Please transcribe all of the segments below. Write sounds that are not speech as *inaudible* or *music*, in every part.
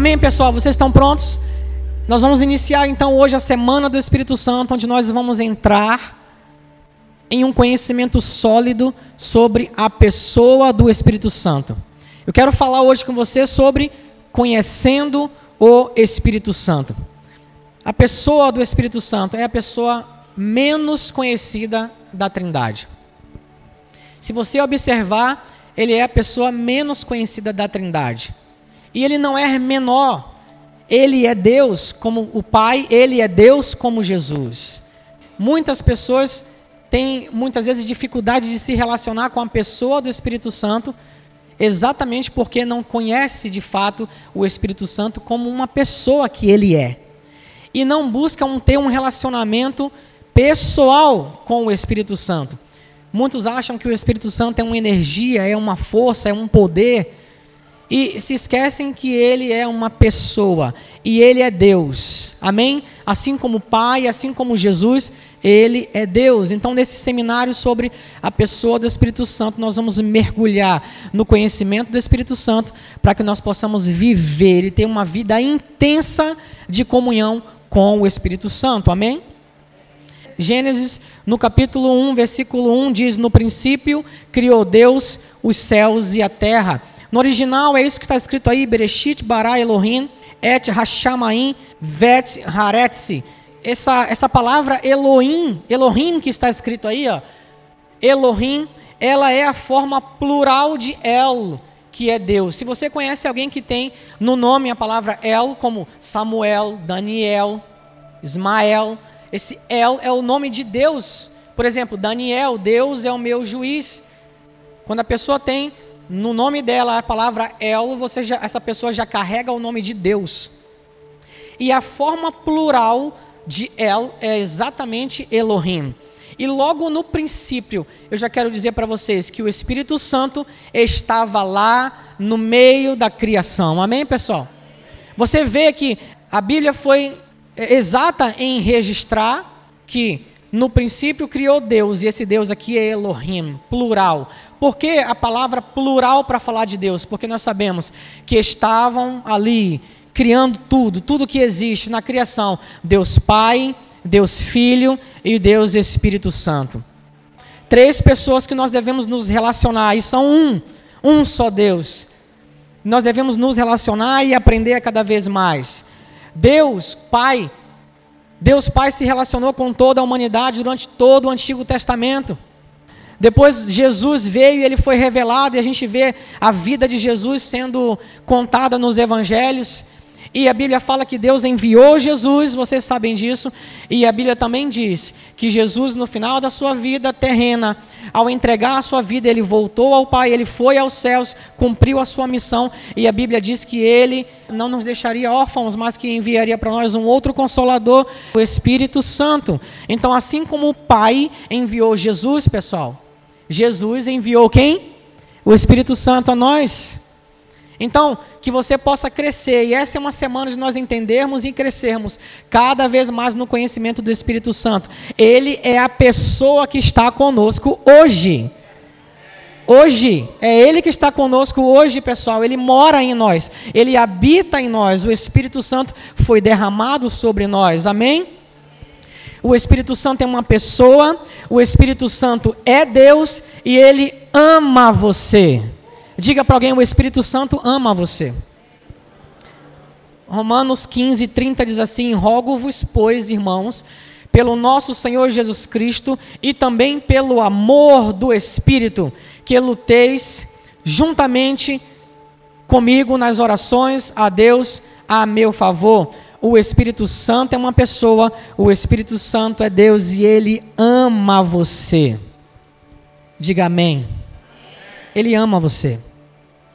Amém, pessoal? Vocês estão prontos? Nós vamos iniciar então hoje a semana do Espírito Santo, onde nós vamos entrar em um conhecimento sólido sobre a pessoa do Espírito Santo. Eu quero falar hoje com você sobre conhecendo o Espírito Santo. A pessoa do Espírito Santo é a pessoa menos conhecida da Trindade. Se você observar, ele é a pessoa menos conhecida da Trindade. E ele não é menor. Ele é Deus como o Pai, ele é Deus como Jesus. Muitas pessoas têm muitas vezes dificuldade de se relacionar com a pessoa do Espírito Santo, exatamente porque não conhece de fato o Espírito Santo como uma pessoa que ele é. E não buscam ter um relacionamento pessoal com o Espírito Santo. Muitos acham que o Espírito Santo é uma energia, é uma força, é um poder, e se esquecem que ele é uma pessoa e ele é Deus. Amém? Assim como o Pai, assim como Jesus, ele é Deus. Então, nesse seminário sobre a pessoa do Espírito Santo, nós vamos mergulhar no conhecimento do Espírito Santo para que nós possamos viver e ter uma vida intensa de comunhão com o Espírito Santo. Amém? Gênesis, no capítulo 1, versículo 1, diz: No princípio criou Deus os céus e a terra. No original é isso que está escrito aí: Bereshit bara Elohim et Hashamaim vet haretzi. Essa, essa palavra Elohim, Elohim que está escrito aí, ó, Elohim, ela é a forma plural de El, que é Deus. Se você conhece alguém que tem no nome a palavra El, como Samuel, Daniel, Ismael, esse El é o nome de Deus. Por exemplo, Daniel, Deus é o meu juiz. Quando a pessoa tem no nome dela a palavra El, você já, essa pessoa já carrega o nome de Deus. E a forma plural de El é exatamente Elohim. E logo no princípio, eu já quero dizer para vocês que o Espírito Santo estava lá no meio da criação. Amém, pessoal? Você vê que a Bíblia foi exata em registrar que no princípio criou Deus, e esse Deus aqui é Elohim, plural. Por que a palavra plural para falar de Deus? Porque nós sabemos que estavam ali criando tudo, tudo que existe na criação: Deus Pai, Deus Filho e Deus Espírito Santo. Três pessoas que nós devemos nos relacionar, e são um, um só Deus. Nós devemos nos relacionar e aprender cada vez mais. Deus Pai, Deus Pai se relacionou com toda a humanidade durante todo o Antigo Testamento. Depois Jesus veio e ele foi revelado, e a gente vê a vida de Jesus sendo contada nos evangelhos. E a Bíblia fala que Deus enviou Jesus, vocês sabem disso, e a Bíblia também diz que Jesus, no final da sua vida terrena, ao entregar a sua vida, ele voltou ao Pai, ele foi aos céus, cumpriu a sua missão, e a Bíblia diz que ele não nos deixaria órfãos, mas que enviaria para nós um outro consolador, o Espírito Santo. Então, assim como o Pai enviou Jesus, pessoal, Jesus enviou quem? O Espírito Santo a nós. Então, que você possa crescer, e essa é uma semana de nós entendermos e crescermos cada vez mais no conhecimento do Espírito Santo. Ele é a pessoa que está conosco hoje. Hoje, é Ele que está conosco hoje, pessoal. Ele mora em nós, Ele habita em nós. O Espírito Santo foi derramado sobre nós. Amém? O Espírito Santo é uma pessoa, o Espírito Santo é Deus e ele ama você. Diga para alguém: o Espírito Santo ama você. Romanos 15, 30 diz assim: Rogo-vos, pois, irmãos, pelo nosso Senhor Jesus Cristo e também pelo amor do Espírito, que luteis juntamente comigo nas orações a Deus a meu favor o Espírito Santo é uma pessoa, o Espírito Santo é Deus e ele ama você. Diga amém. Ele ama você.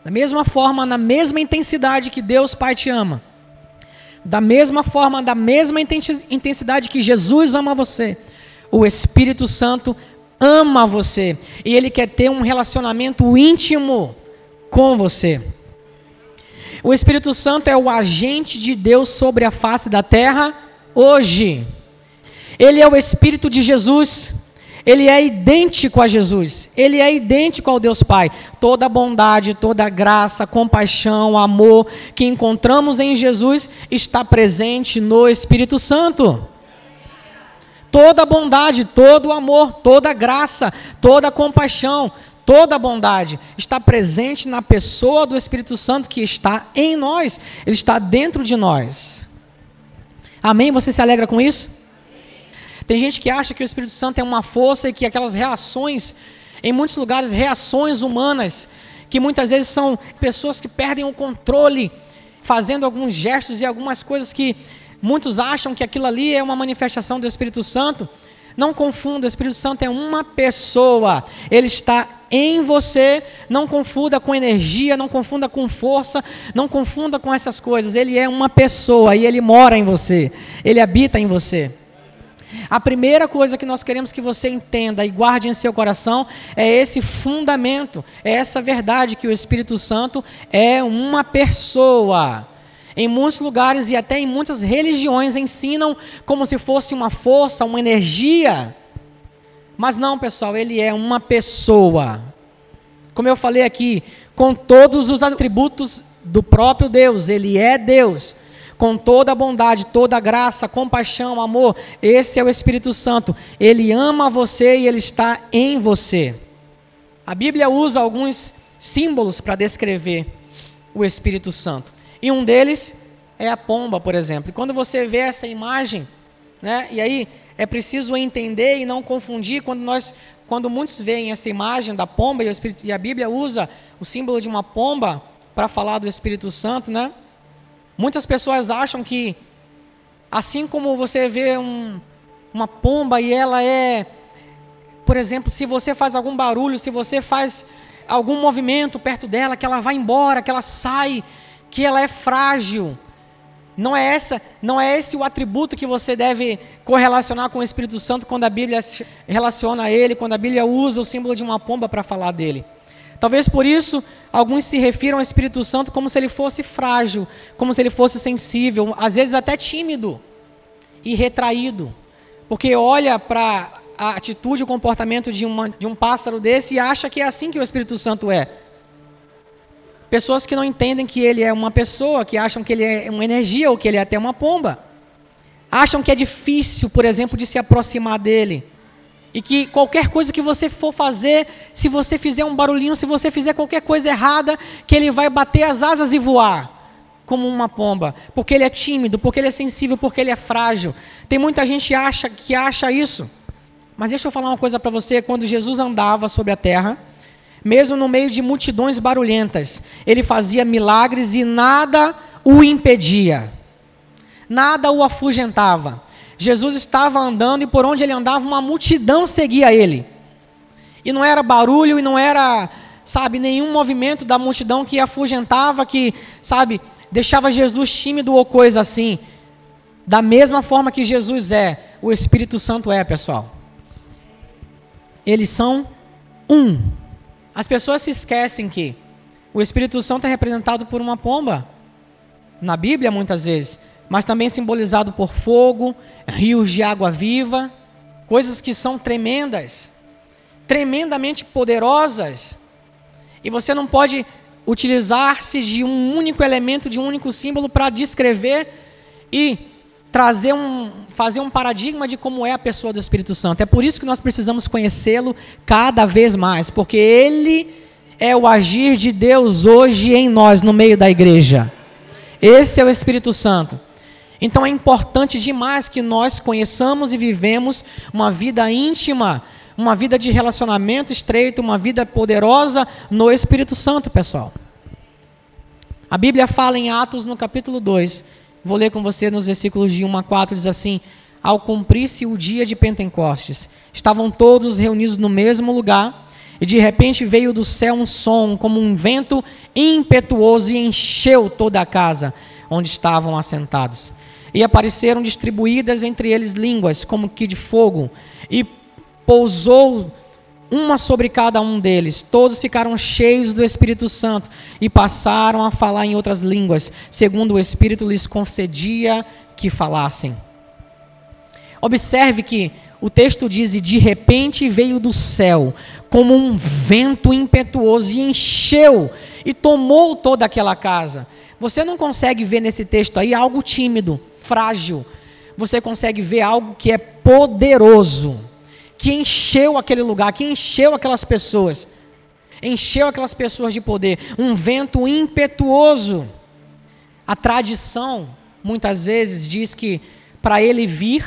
Da mesma forma, na mesma intensidade que Deus Pai te ama. Da mesma forma, da mesma intensidade que Jesus ama você. O Espírito Santo ama você. E ele quer ter um relacionamento íntimo com você. O Espírito Santo é o agente de Deus sobre a face da terra hoje. Ele é o Espírito de Jesus. Ele é idêntico a Jesus. Ele é idêntico ao Deus Pai. Toda bondade, toda graça, compaixão, amor que encontramos em Jesus está presente no Espírito Santo. Toda bondade, todo amor, toda graça, toda compaixão, toda bondade está presente na pessoa do Espírito Santo que está em nós. Ele está dentro de nós. Amém? Você se alegra com isso? Tem gente que acha que o Espírito Santo é uma força e que aquelas reações, em muitos lugares, reações humanas, que muitas vezes são pessoas que perdem o controle, fazendo alguns gestos e algumas coisas que muitos acham que aquilo ali é uma manifestação do Espírito Santo. Não confunda, o Espírito Santo é uma pessoa, ele está em você. Não confunda com energia, não confunda com força, não confunda com essas coisas. Ele é uma pessoa e ele mora em você, ele habita em você. A primeira coisa que nós queremos que você entenda e guarde em seu coração é esse fundamento, é essa verdade que o Espírito Santo é uma pessoa. Em muitos lugares e até em muitas religiões ensinam como se fosse uma força, uma energia. Mas não, pessoal, ele é uma pessoa. Como eu falei aqui, com todos os atributos do próprio Deus, ele é Deus com toda a bondade, toda a graça, compaixão, amor. Esse é o Espírito Santo. Ele ama você e ele está em você. A Bíblia usa alguns símbolos para descrever o Espírito Santo. E um deles é a pomba, por exemplo. E quando você vê essa imagem, né, e aí é preciso entender e não confundir quando nós quando muitos veem essa imagem da pomba e, Espírito, e a Bíblia usa o símbolo de uma pomba para falar do Espírito Santo, né? Muitas pessoas acham que, assim como você vê um, uma pomba e ela é, por exemplo, se você faz algum barulho, se você faz algum movimento perto dela, que ela vai embora, que ela sai, que ela é frágil. Não é essa, não é esse o atributo que você deve correlacionar com o Espírito Santo quando a Bíblia relaciona ele, quando a Bíblia usa o símbolo de uma pomba para falar dele. Talvez por isso alguns se refiram ao Espírito Santo como se ele fosse frágil, como se ele fosse sensível, às vezes até tímido e retraído, porque olha para a atitude o comportamento de, uma, de um pássaro desse e acha que é assim que o Espírito Santo é. Pessoas que não entendem que ele é uma pessoa, que acham que ele é uma energia ou que ele é até uma pomba. Acham que é difícil, por exemplo, de se aproximar dele e que qualquer coisa que você for fazer, se você fizer um barulhinho, se você fizer qualquer coisa errada, que ele vai bater as asas e voar como uma pomba, porque ele é tímido, porque ele é sensível, porque ele é frágil. Tem muita gente acha que acha isso. Mas deixa eu falar uma coisa para você, quando Jesus andava sobre a terra, mesmo no meio de multidões barulhentas, ele fazia milagres e nada o impedia. Nada o afugentava. Jesus estava andando e por onde ele andava, uma multidão seguia ele. E não era barulho e não era, sabe, nenhum movimento da multidão que afugentava, que, sabe, deixava Jesus tímido ou coisa assim. Da mesma forma que Jesus é, o Espírito Santo é, pessoal. Eles são um. As pessoas se esquecem que o Espírito Santo é representado por uma pomba. Na Bíblia, muitas vezes mas também simbolizado por fogo, rios de água viva, coisas que são tremendas, tremendamente poderosas. E você não pode utilizar-se de um único elemento, de um único símbolo para descrever e trazer um, fazer um paradigma de como é a pessoa do Espírito Santo. É por isso que nós precisamos conhecê-lo cada vez mais, porque ele é o agir de Deus hoje em nós, no meio da igreja. Esse é o Espírito Santo. Então é importante demais que nós conheçamos e vivemos uma vida íntima, uma vida de relacionamento estreito, uma vida poderosa no Espírito Santo, pessoal. A Bíblia fala em Atos no capítulo 2, vou ler com você nos versículos de 1 a 4, diz assim: Ao cumprir-se o dia de Pentecostes, estavam todos reunidos no mesmo lugar, e de repente veio do céu um som, como um vento impetuoso, e encheu toda a casa onde estavam assentados. E apareceram distribuídas entre eles línguas, como que de fogo, e pousou uma sobre cada um deles. Todos ficaram cheios do Espírito Santo e passaram a falar em outras línguas, segundo o Espírito lhes concedia que falassem. Observe que o texto diz: e de repente veio do céu, como um vento impetuoso, e encheu e tomou toda aquela casa. Você não consegue ver nesse texto aí algo tímido, frágil. Você consegue ver algo que é poderoso, que encheu aquele lugar, que encheu aquelas pessoas. Encheu aquelas pessoas de poder. Um vento impetuoso. A tradição, muitas vezes, diz que para ele vir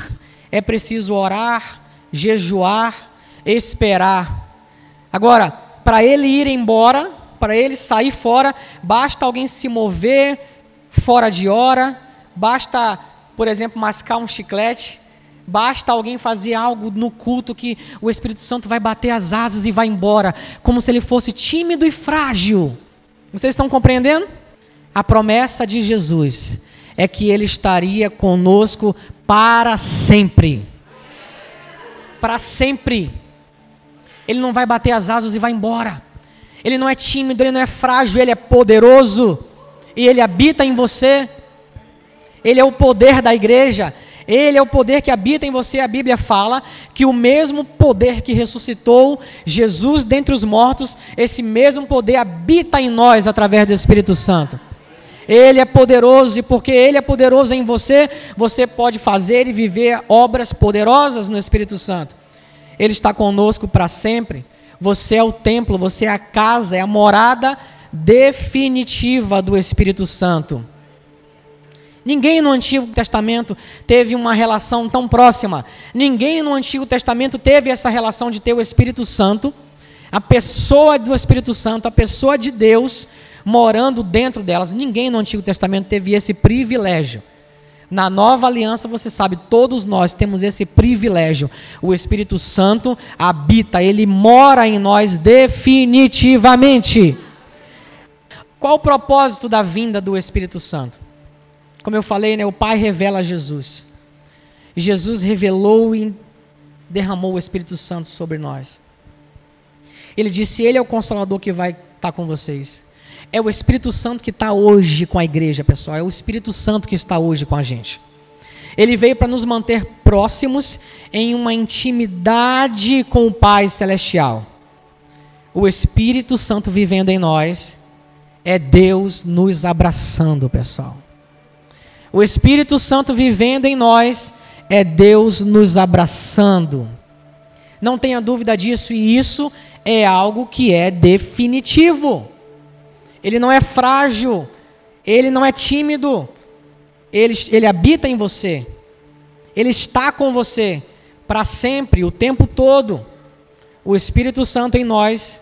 é preciso orar, jejuar, esperar. Agora, para ele ir embora, para ele sair fora, basta alguém se mover fora de hora, basta, por exemplo, mascar um chiclete, basta alguém fazer algo no culto que o Espírito Santo vai bater as asas e vai embora, como se ele fosse tímido e frágil. Vocês estão compreendendo? A promessa de Jesus é que ele estaria conosco para sempre. Para sempre. Ele não vai bater as asas e vai embora. Ele não é tímido, ele não é frágil, ele é poderoso. E ele habita em você. Ele é o poder da igreja. Ele é o poder que habita em você. A Bíblia fala que o mesmo poder que ressuscitou Jesus dentre os mortos, esse mesmo poder habita em nós através do Espírito Santo. Ele é poderoso e porque Ele é poderoso em você, você pode fazer e viver obras poderosas no Espírito Santo. Ele está conosco para sempre. Você é o templo, você é a casa, é a morada definitiva do Espírito Santo. Ninguém no Antigo Testamento teve uma relação tão próxima. Ninguém no Antigo Testamento teve essa relação de ter o Espírito Santo, a pessoa do Espírito Santo, a pessoa de Deus morando dentro delas. Ninguém no Antigo Testamento teve esse privilégio. Na nova aliança, você sabe, todos nós temos esse privilégio. O Espírito Santo habita, ele mora em nós definitivamente. Qual o propósito da vinda do Espírito Santo? Como eu falei, né, o Pai revela Jesus. Jesus revelou e derramou o Espírito Santo sobre nós. Ele disse: Ele é o consolador que vai estar com vocês. É o Espírito Santo que está hoje com a igreja, pessoal. É o Espírito Santo que está hoje com a gente. Ele veio para nos manter próximos em uma intimidade com o Pai Celestial. O Espírito Santo vivendo em nós é Deus nos abraçando, pessoal. O Espírito Santo vivendo em nós é Deus nos abraçando. Não tenha dúvida disso, e isso é algo que é definitivo ele não é frágil, ele não é tímido, ele, ele habita em você, ele está com você para sempre, o tempo todo. O Espírito Santo em nós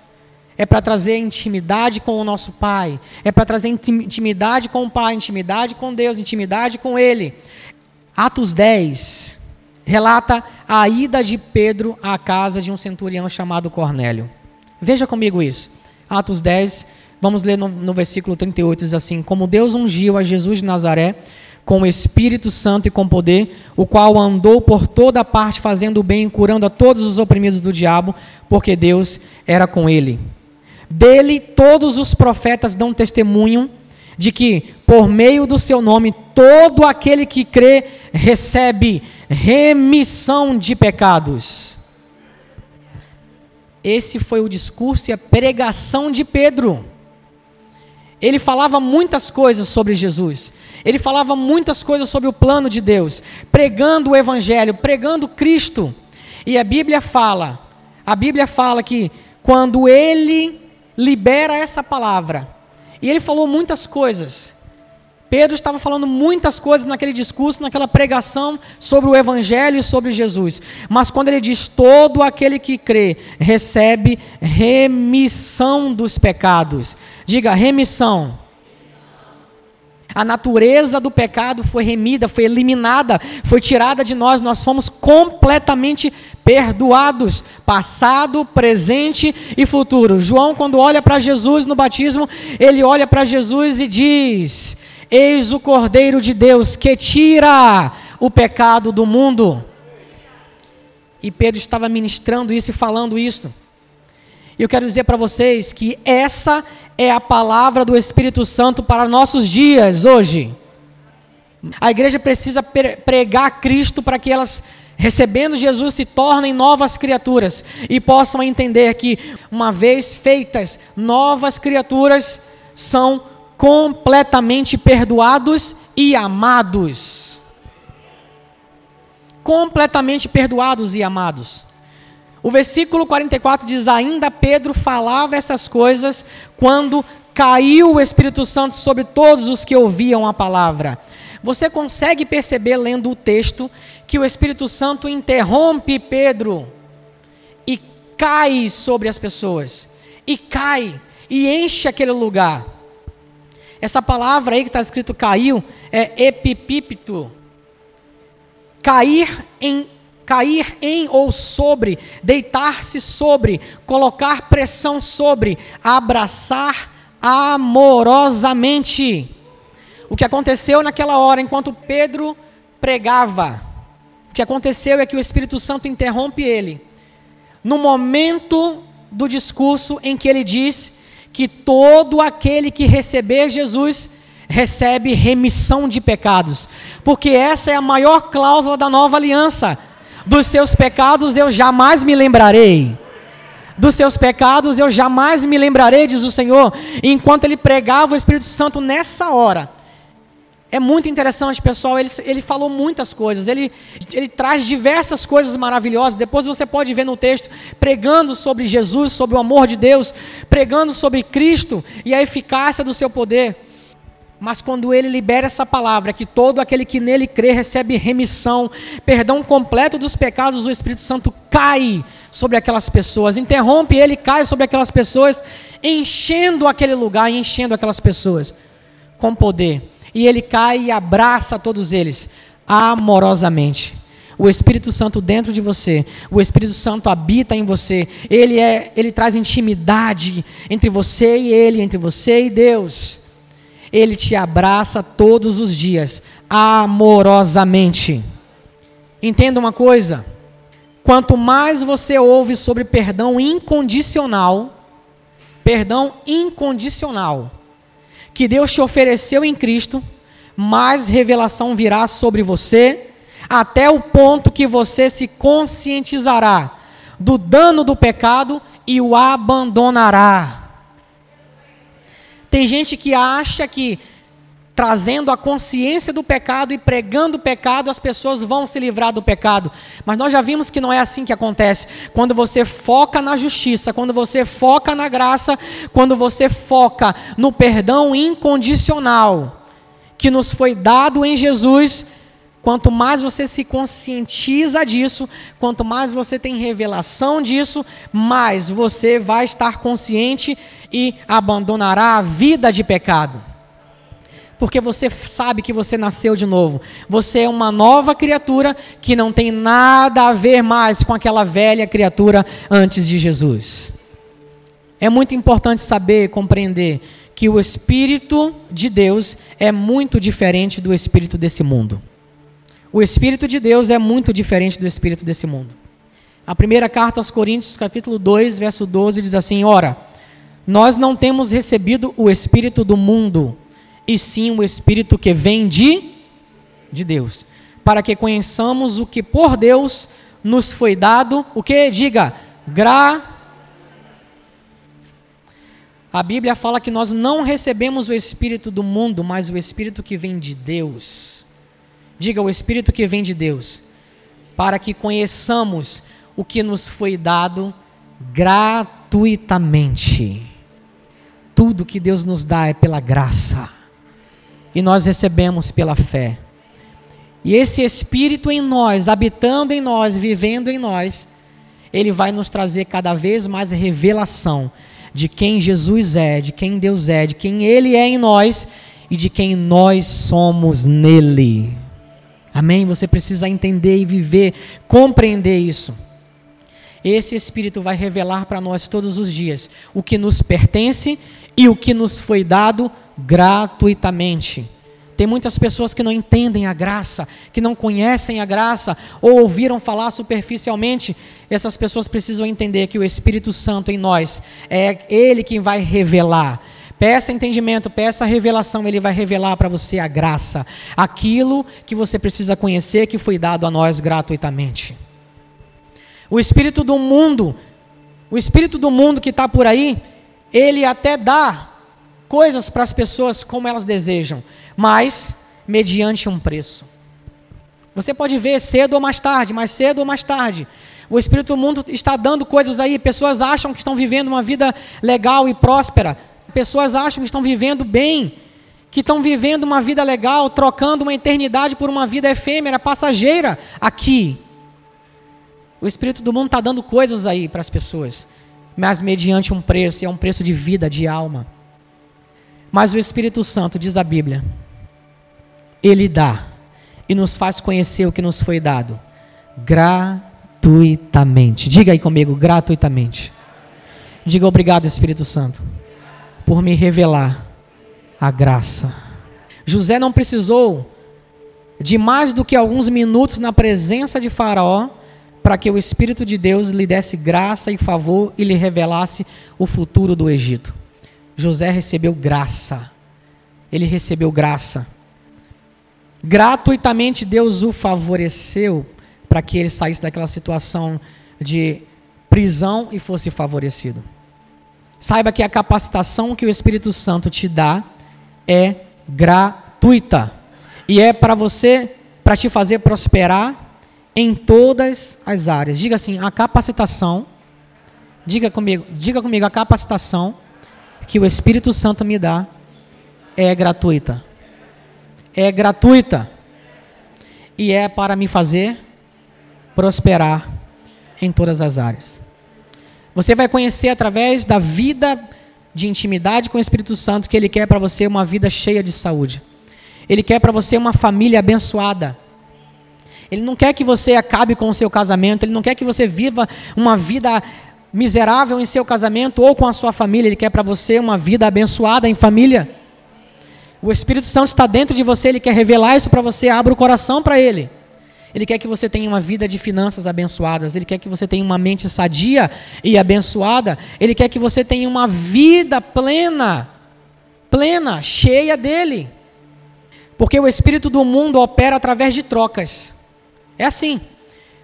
é para trazer intimidade com o nosso Pai, é para trazer intimidade com o Pai, intimidade com Deus, intimidade com Ele. Atos 10 relata a ida de Pedro à casa de um centurião chamado Cornélio. Veja comigo isso. Atos 10, Vamos ler no, no versículo 38, diz assim: Como Deus ungiu a Jesus de Nazaré com o Espírito Santo e com poder, o qual andou por toda parte fazendo o bem curando a todos os oprimidos do diabo, porque Deus era com ele. Dele todos os profetas dão testemunho de que, por meio do seu nome, todo aquele que crê recebe remissão de pecados. Esse foi o discurso e a pregação de Pedro. Ele falava muitas coisas sobre Jesus. Ele falava muitas coisas sobre o plano de Deus, pregando o evangelho, pregando Cristo. E a Bíblia fala, a Bíblia fala que quando ele libera essa palavra, e ele falou muitas coisas, Pedro estava falando muitas coisas naquele discurso, naquela pregação sobre o Evangelho e sobre Jesus. Mas quando ele diz: todo aquele que crê recebe remissão dos pecados. Diga, remissão. A natureza do pecado foi remida, foi eliminada, foi tirada de nós, nós fomos completamente perdoados, passado, presente e futuro. João, quando olha para Jesus no batismo, ele olha para Jesus e diz: Eis o Cordeiro de Deus que tira o pecado do mundo. E Pedro estava ministrando isso e falando isso. E eu quero dizer para vocês que essa é a palavra do Espírito Santo para nossos dias hoje. A igreja precisa pregar Cristo para que elas recebendo Jesus, se tornem novas criaturas e possam entender que, uma vez feitas novas criaturas, são completamente perdoados e amados. Completamente perdoados e amados. O versículo 44 diz: Ainda Pedro falava essas coisas quando caiu o Espírito Santo sobre todos os que ouviam a palavra. Você consegue perceber, lendo o texto, que o Espírito Santo interrompe Pedro e cai sobre as pessoas, e cai e enche aquele lugar. Essa palavra aí que está escrito caiu é epipípito. Cair em cair em ou sobre, deitar-se sobre, colocar pressão sobre, abraçar amorosamente. O que aconteceu naquela hora, enquanto Pedro pregava, o que aconteceu é que o Espírito Santo interrompe ele. No momento do discurso em que ele diz que todo aquele que receber Jesus recebe remissão de pecados, porque essa é a maior cláusula da nova aliança. Dos seus pecados eu jamais me lembrarei dos seus pecados eu jamais me lembrarei, diz o Senhor. E enquanto ele pregava o Espírito Santo nessa hora, é muito interessante, pessoal. Ele, ele falou muitas coisas, ele, ele traz diversas coisas maravilhosas. Depois você pode ver no texto, pregando sobre Jesus, sobre o amor de Deus, pregando sobre Cristo e a eficácia do seu poder. Mas quando ele libera essa palavra, que todo aquele que nele crê recebe remissão, perdão completo dos pecados, o Espírito Santo cai sobre aquelas pessoas, interrompe ele, cai sobre aquelas pessoas, enchendo aquele lugar, enchendo aquelas pessoas com poder. E ele cai e abraça todos eles amorosamente. O Espírito Santo dentro de você, o Espírito Santo habita em você. Ele é, ele traz intimidade entre você e ele, entre você e Deus. Ele te abraça todos os dias amorosamente. Entenda uma coisa, Quanto mais você ouve sobre perdão incondicional, perdão incondicional, que Deus te ofereceu em Cristo, mais revelação virá sobre você, até o ponto que você se conscientizará do dano do pecado e o abandonará. Tem gente que acha que trazendo a consciência do pecado e pregando o pecado, as pessoas vão se livrar do pecado. Mas nós já vimos que não é assim que acontece. Quando você foca na justiça, quando você foca na graça, quando você foca no perdão incondicional que nos foi dado em Jesus, quanto mais você se conscientiza disso, quanto mais você tem revelação disso, mais você vai estar consciente e abandonará a vida de pecado porque você sabe que você nasceu de novo. Você é uma nova criatura que não tem nada a ver mais com aquela velha criatura antes de Jesus. É muito importante saber, compreender que o Espírito de Deus é muito diferente do Espírito desse mundo. O Espírito de Deus é muito diferente do Espírito desse mundo. A primeira carta aos Coríntios, capítulo 2, verso 12, diz assim: Ora, nós não temos recebido o Espírito do mundo e sim o Espírito que vem de, de Deus, para que conheçamos o que por Deus nos foi dado, o que? Diga, gra. A Bíblia fala que nós não recebemos o Espírito do mundo, mas o Espírito que vem de Deus. Diga, o Espírito que vem de Deus, para que conheçamos o que nos foi dado gratuitamente. Tudo que Deus nos dá é pela graça e nós recebemos pela fé. E esse Espírito em nós, habitando em nós, vivendo em nós, ele vai nos trazer cada vez mais revelação de quem Jesus é, de quem Deus é, de quem Ele é em nós e de quem nós somos nele. Amém? Você precisa entender e viver, compreender isso. Esse Espírito vai revelar para nós todos os dias o que nos pertence e o que nos foi dado gratuitamente. Tem muitas pessoas que não entendem a graça, que não conhecem a graça, ou ouviram falar superficialmente. Essas pessoas precisam entender que o Espírito Santo em nós é Ele quem vai revelar. Peça entendimento, peça revelação, ele vai revelar para você a graça, aquilo que você precisa conhecer que foi dado a nós gratuitamente. O espírito do mundo, o espírito do mundo que está por aí, ele até dá coisas para as pessoas como elas desejam, mas mediante um preço. Você pode ver cedo ou mais tarde, mais cedo ou mais tarde. O espírito do mundo está dando coisas aí, pessoas acham que estão vivendo uma vida legal e próspera, pessoas acham que estão vivendo bem, que estão vivendo uma vida legal, trocando uma eternidade por uma vida efêmera, passageira aqui. O espírito do mundo está dando coisas aí para as pessoas, mas mediante um preço, e é um preço de vida, de alma. Mas o Espírito Santo, diz a Bíblia, ele dá e nos faz conhecer o que nos foi dado gratuitamente. Diga aí comigo, gratuitamente. Diga obrigado, Espírito Santo por me revelar a graça. José não precisou de mais do que alguns minutos na presença de Faraó para que o Espírito de Deus lhe desse graça e favor e lhe revelasse o futuro do Egito. José recebeu graça. Ele recebeu graça. Gratuitamente Deus o favoreceu para que ele saísse daquela situação de prisão e fosse favorecido. Saiba que a capacitação que o Espírito Santo te dá é gratuita e é para você, para te fazer prosperar em todas as áreas. Diga assim, a capacitação, diga comigo, diga comigo, a capacitação que o Espírito Santo me dá é gratuita. É gratuita. E é para me fazer prosperar em todas as áreas. Você vai conhecer através da vida de intimidade com o Espírito Santo que Ele quer para você uma vida cheia de saúde. Ele quer para você uma família abençoada. Ele não quer que você acabe com o seu casamento, ele não quer que você viva uma vida miserável em seu casamento ou com a sua família, ele quer para você uma vida abençoada em família. O Espírito Santo está dentro de você, ele quer revelar isso para você, abra o coração para ele. Ele quer que você tenha uma vida de finanças abençoadas. Ele quer que você tenha uma mente sadia e abençoada. Ele quer que você tenha uma vida plena, plena, cheia dele. Porque o espírito do mundo opera através de trocas. É assim.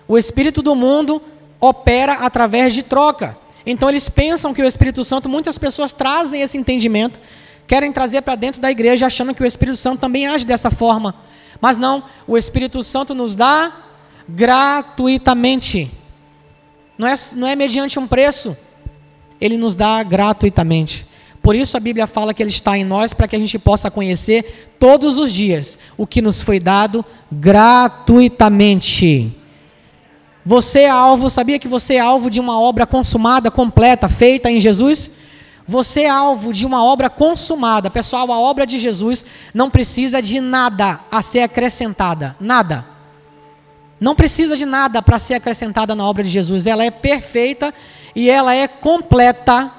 O espírito do mundo opera através de troca. Então eles pensam que o Espírito Santo, muitas pessoas trazem esse entendimento, querem trazer para dentro da igreja achando que o Espírito Santo também age dessa forma. Mas não, o Espírito Santo nos dá gratuitamente. Não é, não é mediante um preço. Ele nos dá gratuitamente. Por isso a Bíblia fala que Ele está em nós para que a gente possa conhecer todos os dias o que nos foi dado gratuitamente. Você é alvo, sabia que você é alvo de uma obra consumada, completa, feita em Jesus? Você é alvo de uma obra consumada. Pessoal, a obra de Jesus não precisa de nada a ser acrescentada. Nada. Não precisa de nada para ser acrescentada na obra de Jesus. Ela é perfeita e ela é completa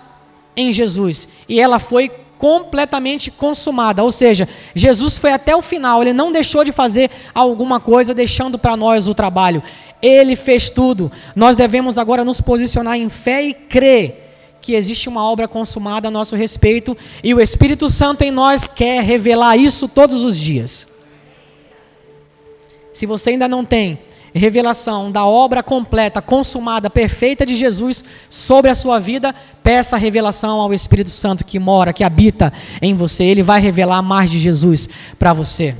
em Jesus. E ela foi completamente consumada. Ou seja, Jesus foi até o final. Ele não deixou de fazer alguma coisa, deixando para nós o trabalho. Ele fez tudo. Nós devemos agora nos posicionar em fé e crer que existe uma obra consumada a nosso respeito e o Espírito Santo em nós quer revelar isso todos os dias. Se você ainda não tem revelação da obra completa, consumada, perfeita de Jesus sobre a sua vida, peça a revelação ao Espírito Santo que mora, que habita em você. Ele vai revelar mais de Jesus para você.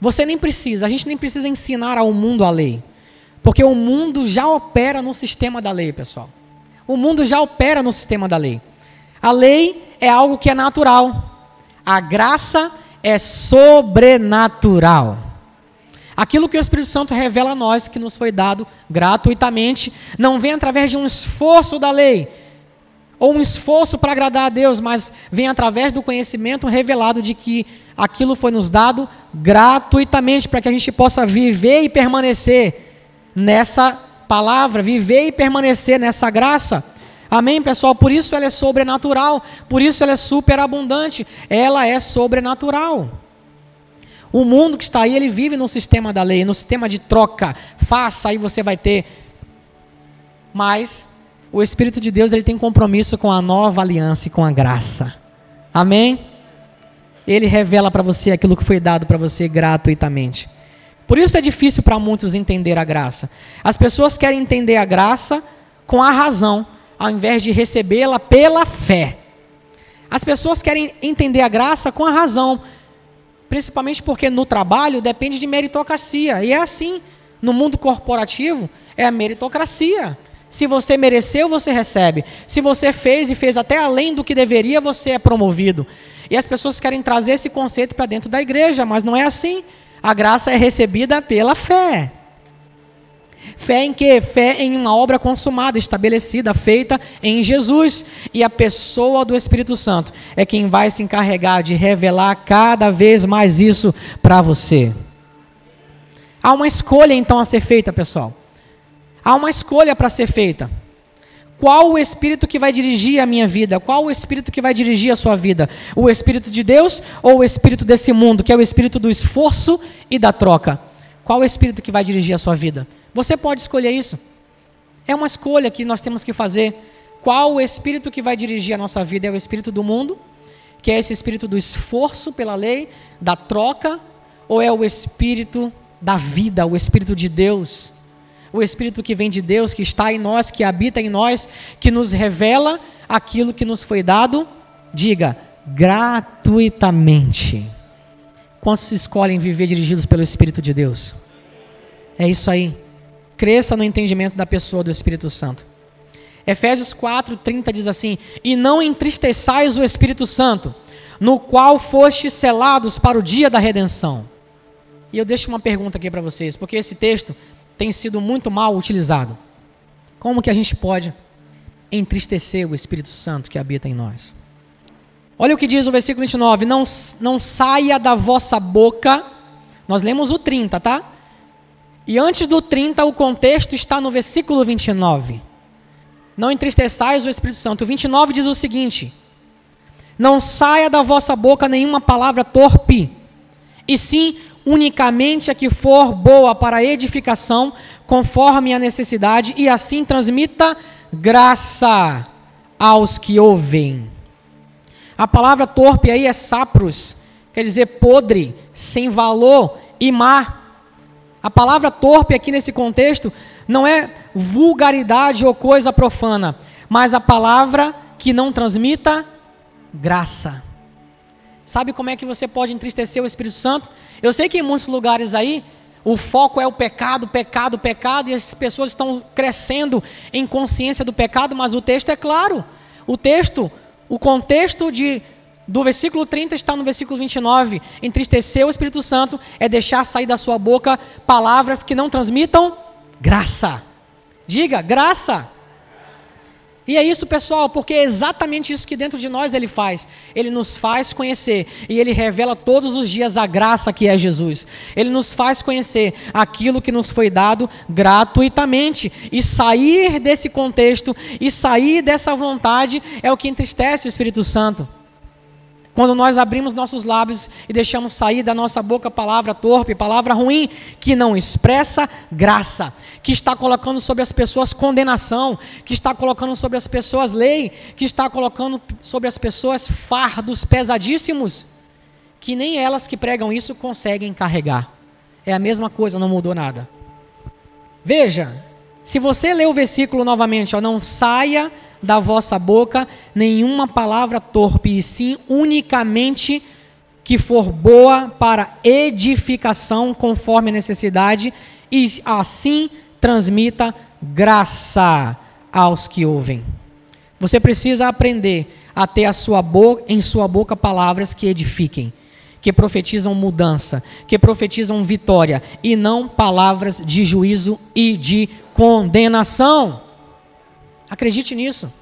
Você nem precisa, a gente nem precisa ensinar ao mundo a lei, porque o mundo já opera no sistema da lei, pessoal. O mundo já opera no sistema da lei. A lei é algo que é natural. A graça é sobrenatural. Aquilo que o Espírito Santo revela a nós, que nos foi dado gratuitamente, não vem através de um esforço da lei, ou um esforço para agradar a Deus, mas vem através do conhecimento revelado de que aquilo foi nos dado gratuitamente, para que a gente possa viver e permanecer nessa palavra, viver e permanecer nessa graça. Amém, pessoal? Por isso ela é sobrenatural, por isso ela é superabundante, ela é sobrenatural. O mundo que está aí, ele vive no sistema da lei, no sistema de troca. Faça, aí você vai ter. Mas o Espírito de Deus ele tem compromisso com a nova aliança e com a graça. Amém? Ele revela para você aquilo que foi dado para você gratuitamente. Por isso é difícil para muitos entender a graça. As pessoas querem entender a graça com a razão, ao invés de recebê-la pela fé. As pessoas querem entender a graça com a razão, principalmente porque no trabalho depende de meritocracia. E é assim, no mundo corporativo, é a meritocracia. Se você mereceu, você recebe. Se você fez e fez até além do que deveria, você é promovido. E as pessoas querem trazer esse conceito para dentro da igreja, mas não é assim. A graça é recebida pela fé. Fé em quê? Fé em uma obra consumada, estabelecida, feita em Jesus. E a pessoa do Espírito Santo é quem vai se encarregar de revelar cada vez mais isso para você. Há uma escolha então a ser feita, pessoal. Há uma escolha para ser feita. Qual o espírito que vai dirigir a minha vida? Qual o espírito que vai dirigir a sua vida? O espírito de Deus ou o espírito desse mundo, que é o espírito do esforço e da troca? Qual o espírito que vai dirigir a sua vida? Você pode escolher isso. É uma escolha que nós temos que fazer. Qual o espírito que vai dirigir a nossa vida? É o espírito do mundo, que é esse espírito do esforço pela lei, da troca, ou é o espírito da vida, o espírito de Deus? o Espírito que vem de Deus, que está em nós, que habita em nós, que nos revela aquilo que nos foi dado, diga, gratuitamente. Quantos escolhem viver dirigidos pelo Espírito de Deus? É isso aí. Cresça no entendimento da pessoa do Espírito Santo. Efésios 4, 30 diz assim: E não entristeçais o Espírito Santo, no qual fostes selados para o dia da redenção. E eu deixo uma pergunta aqui para vocês, porque esse texto tem sido muito mal utilizado. Como que a gente pode entristecer o Espírito Santo que habita em nós? Olha o que diz o versículo 29. Não, não saia da vossa boca. Nós lemos o 30, tá? E antes do 30, o contexto está no versículo 29. Não entristeçais o Espírito Santo. O 29 diz o seguinte: Não saia da vossa boca nenhuma palavra torpe, e sim unicamente a que for boa para edificação, conforme a necessidade, e assim transmita graça aos que ouvem. A palavra torpe aí é sapros, quer dizer podre, sem valor e má. A palavra torpe aqui nesse contexto não é vulgaridade ou coisa profana, mas a palavra que não transmita graça. Sabe como é que você pode entristecer o Espírito Santo? Eu sei que em muitos lugares aí o foco é o pecado, pecado, pecado, e as pessoas estão crescendo em consciência do pecado, mas o texto é claro. O texto, o contexto de, do versículo 30 está no versículo 29. Entristecer o Espírito Santo é deixar sair da sua boca palavras que não transmitam graça. Diga, graça. E é isso, pessoal, porque é exatamente isso que dentro de nós ele faz. Ele nos faz conhecer e ele revela todos os dias a graça que é Jesus. Ele nos faz conhecer aquilo que nos foi dado gratuitamente. E sair desse contexto e sair dessa vontade é o que entristece o Espírito Santo. Quando nós abrimos nossos lábios e deixamos sair da nossa boca palavra torpe, palavra ruim, que não expressa graça, que está colocando sobre as pessoas condenação, que está colocando sobre as pessoas lei, que está colocando sobre as pessoas fardos pesadíssimos, que nem elas que pregam isso conseguem carregar. É a mesma coisa, não mudou nada. Veja, se você ler o versículo novamente, ó, não saia da vossa boca nenhuma palavra torpe, e sim unicamente que for boa para edificação conforme a necessidade, e assim transmita graça aos que ouvem. Você precisa aprender a ter a sua boca, em sua boca palavras que edifiquem, que profetizam mudança, que profetizam vitória, e não palavras de juízo e de condenação. Acredite nisso.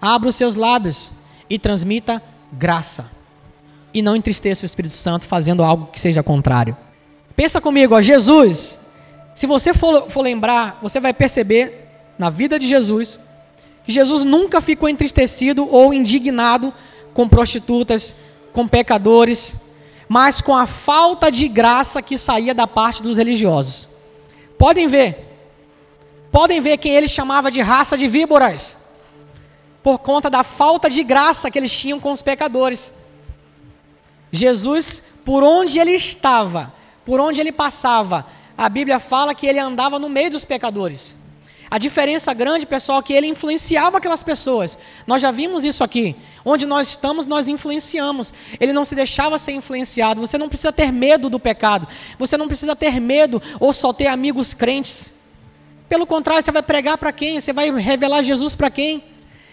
Abra os seus lábios e transmita graça. E não entristeça o Espírito Santo fazendo algo que seja contrário. Pensa comigo, ó, Jesus. Se você for, for lembrar, você vai perceber na vida de Jesus que Jesus nunca ficou entristecido ou indignado com prostitutas, com pecadores, mas com a falta de graça que saía da parte dos religiosos. Podem ver, podem ver quem ele chamava de raça de víboras, por conta da falta de graça que eles tinham com os pecadores. Jesus, por onde ele estava, por onde ele passava, a Bíblia fala que ele andava no meio dos pecadores. A diferença grande, pessoal, é que ele influenciava aquelas pessoas. Nós já vimos isso aqui. Onde nós estamos, nós influenciamos. Ele não se deixava ser influenciado. Você não precisa ter medo do pecado. Você não precisa ter medo ou só ter amigos crentes. Pelo contrário, você vai pregar para quem? Você vai revelar Jesus para quem?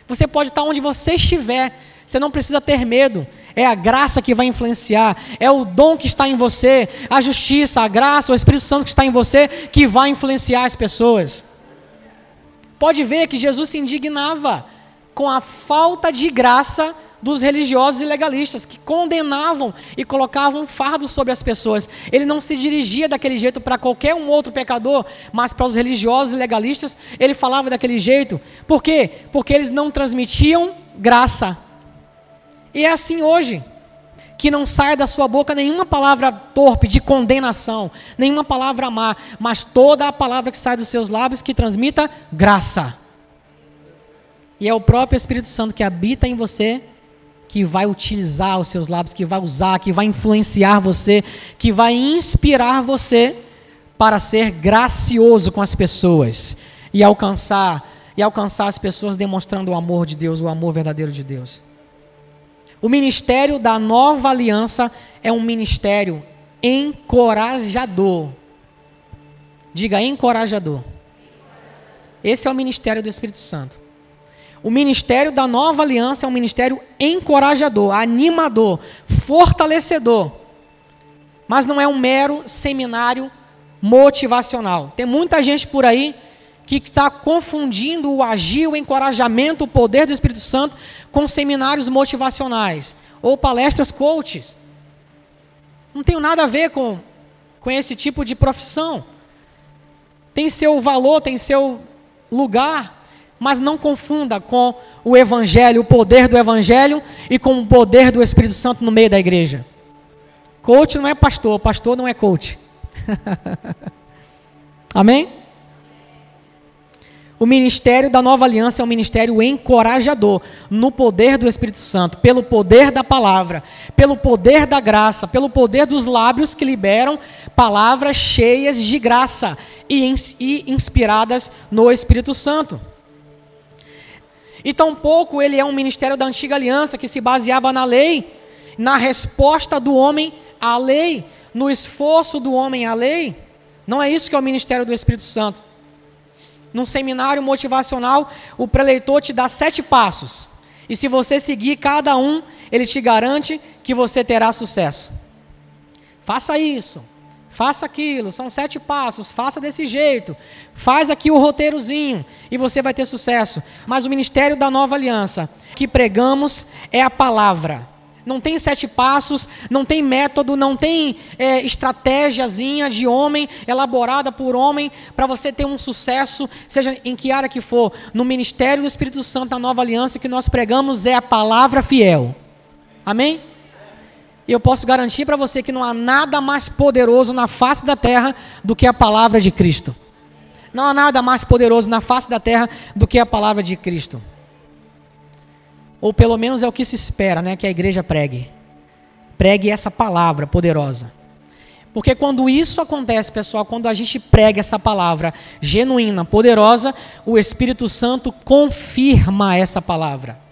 Você pode estar onde você estiver. Você não precisa ter medo. É a graça que vai influenciar. É o dom que está em você. A justiça, a graça, o Espírito Santo que está em você que vai influenciar as pessoas. Pode ver que Jesus se indignava com a falta de graça dos religiosos e legalistas, que condenavam e colocavam fardo sobre as pessoas. Ele não se dirigia daquele jeito para qualquer um outro pecador, mas para os religiosos e legalistas, ele falava daquele jeito. Por quê? Porque eles não transmitiam graça. E é assim hoje que não saia da sua boca nenhuma palavra torpe de condenação, nenhuma palavra má, mas toda a palavra que sai dos seus lábios que transmita graça. E é o próprio Espírito Santo que habita em você que vai utilizar os seus lábios, que vai usar, que vai influenciar você, que vai inspirar você para ser gracioso com as pessoas e alcançar e alcançar as pessoas demonstrando o amor de Deus, o amor verdadeiro de Deus. O ministério da nova aliança é um ministério encorajador. Diga encorajador. Esse é o ministério do Espírito Santo. O ministério da nova aliança é um ministério encorajador, animador, fortalecedor. Mas não é um mero seminário motivacional. Tem muita gente por aí que está confundindo o agir, o encorajamento, o poder do Espírito Santo com seminários motivacionais ou palestras coaches. Não tem nada a ver com, com esse tipo de profissão. Tem seu valor, tem seu lugar, mas não confunda com o Evangelho, o poder do Evangelho e com o poder do Espírito Santo no meio da igreja. Coach não é pastor, pastor não é coach. *laughs* Amém? O ministério da nova aliança é um ministério encorajador, no poder do Espírito Santo, pelo poder da palavra, pelo poder da graça, pelo poder dos lábios que liberam palavras cheias de graça e, inspiradas no Espírito Santo. E tampouco ele é um ministério da antiga aliança que se baseava na lei, na resposta do homem à lei, no esforço do homem à lei. Não é isso que é o ministério do Espírito Santo. Num seminário motivacional, o preleitor te dá sete passos. E se você seguir cada um, ele te garante que você terá sucesso. Faça isso, faça aquilo, são sete passos, faça desse jeito, faz aqui o roteirozinho e você vai ter sucesso. Mas o ministério da nova aliança que pregamos é a palavra não tem sete passos, não tem método, não tem é, estratégiazinha de homem, elaborada por homem, para você ter um sucesso, seja em que área que for. No ministério do Espírito Santo, a nova aliança que nós pregamos é a palavra fiel. Amém? E eu posso garantir para você que não há nada mais poderoso na face da terra do que a palavra de Cristo. Não há nada mais poderoso na face da terra do que a palavra de Cristo. Ou pelo menos é o que se espera, né, que a igreja pregue. Pregue essa palavra poderosa. Porque quando isso acontece, pessoal, quando a gente prega essa palavra genuína, poderosa, o Espírito Santo confirma essa palavra.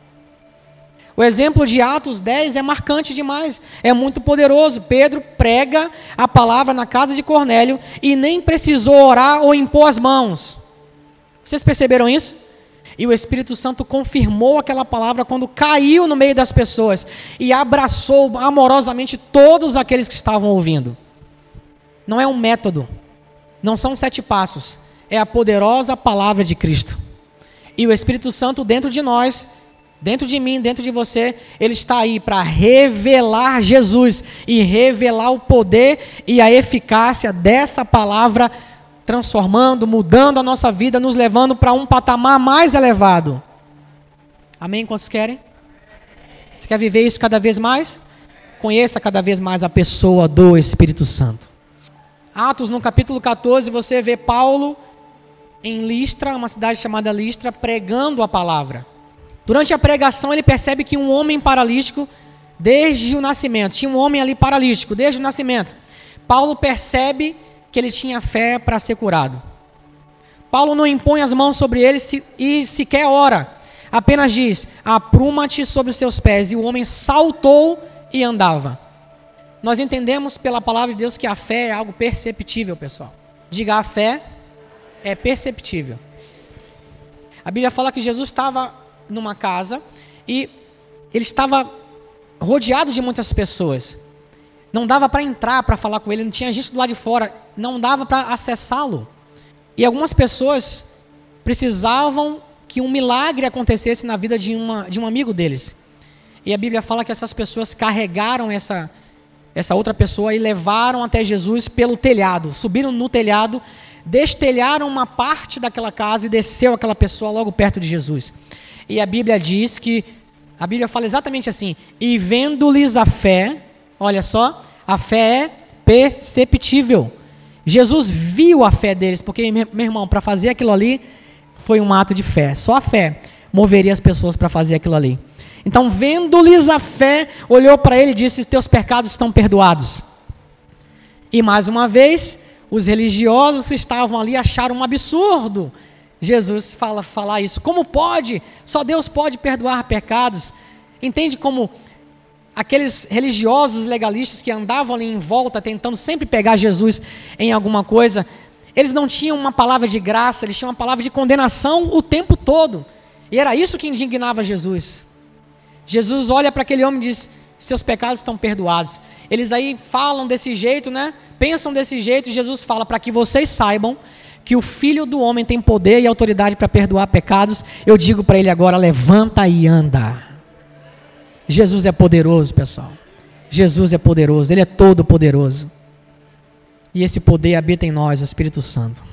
O exemplo de Atos 10 é marcante demais, é muito poderoso. Pedro prega a palavra na casa de Cornélio e nem precisou orar ou impor as mãos. Vocês perceberam isso? E o Espírito Santo confirmou aquela palavra quando caiu no meio das pessoas e abraçou amorosamente todos aqueles que estavam ouvindo. Não é um método, não são sete passos, é a poderosa palavra de Cristo. E o Espírito Santo dentro de nós, dentro de mim, dentro de você, ele está aí para revelar Jesus e revelar o poder e a eficácia dessa palavra transformando, mudando a nossa vida, nos levando para um patamar mais elevado. Amém? Quantos querem? Você quer viver isso cada vez mais? Conheça cada vez mais a pessoa do Espírito Santo. Atos, no capítulo 14, você vê Paulo em Listra, uma cidade chamada Listra, pregando a palavra. Durante a pregação, ele percebe que um homem paralítico desde o nascimento. Tinha um homem ali paralítico, desde o nascimento. Paulo percebe que ele tinha fé para ser curado. Paulo não impõe as mãos sobre ele e sequer ora. Apenas diz: apruma-te sobre os seus pés. E o homem saltou e andava. Nós entendemos pela palavra de Deus que a fé é algo perceptível, pessoal. Diga, a fé é perceptível. A Bíblia fala que Jesus estava numa casa e ele estava rodeado de muitas pessoas. Não dava para entrar para falar com ele, não tinha gente do lado de fora, não dava para acessá-lo. E algumas pessoas precisavam que um milagre acontecesse na vida de, uma, de um amigo deles. E a Bíblia fala que essas pessoas carregaram essa, essa outra pessoa e levaram até Jesus pelo telhado. Subiram no telhado, destelharam uma parte daquela casa e desceu aquela pessoa logo perto de Jesus. E a Bíblia diz que, a Bíblia fala exatamente assim: e vendo-lhes a fé, olha só, a fé é perceptível. Jesus viu a fé deles, porque, meu irmão, para fazer aquilo ali foi um ato de fé. Só a fé moveria as pessoas para fazer aquilo ali. Então, vendo-lhes a fé, olhou para ele e disse: Teus pecados estão perdoados. E mais uma vez, os religiosos que estavam ali acharam um absurdo Jesus fala falar isso. Como pode? Só Deus pode perdoar pecados. Entende como aqueles religiosos legalistas que andavam ali em volta tentando sempre pegar Jesus em alguma coisa, eles não tinham uma palavra de graça, eles tinham uma palavra de condenação o tempo todo. E era isso que indignava Jesus. Jesus olha para aquele homem e diz: Seus pecados estão perdoados. Eles aí falam desse jeito, né? Pensam desse jeito, Jesus fala: Para que vocês saibam que o filho do homem tem poder e autoridade para perdoar pecados, eu digo para ele agora: levanta e anda. Jesus é poderoso, pessoal. Jesus é poderoso, Ele é todo poderoso. E esse poder habita em nós, o Espírito Santo.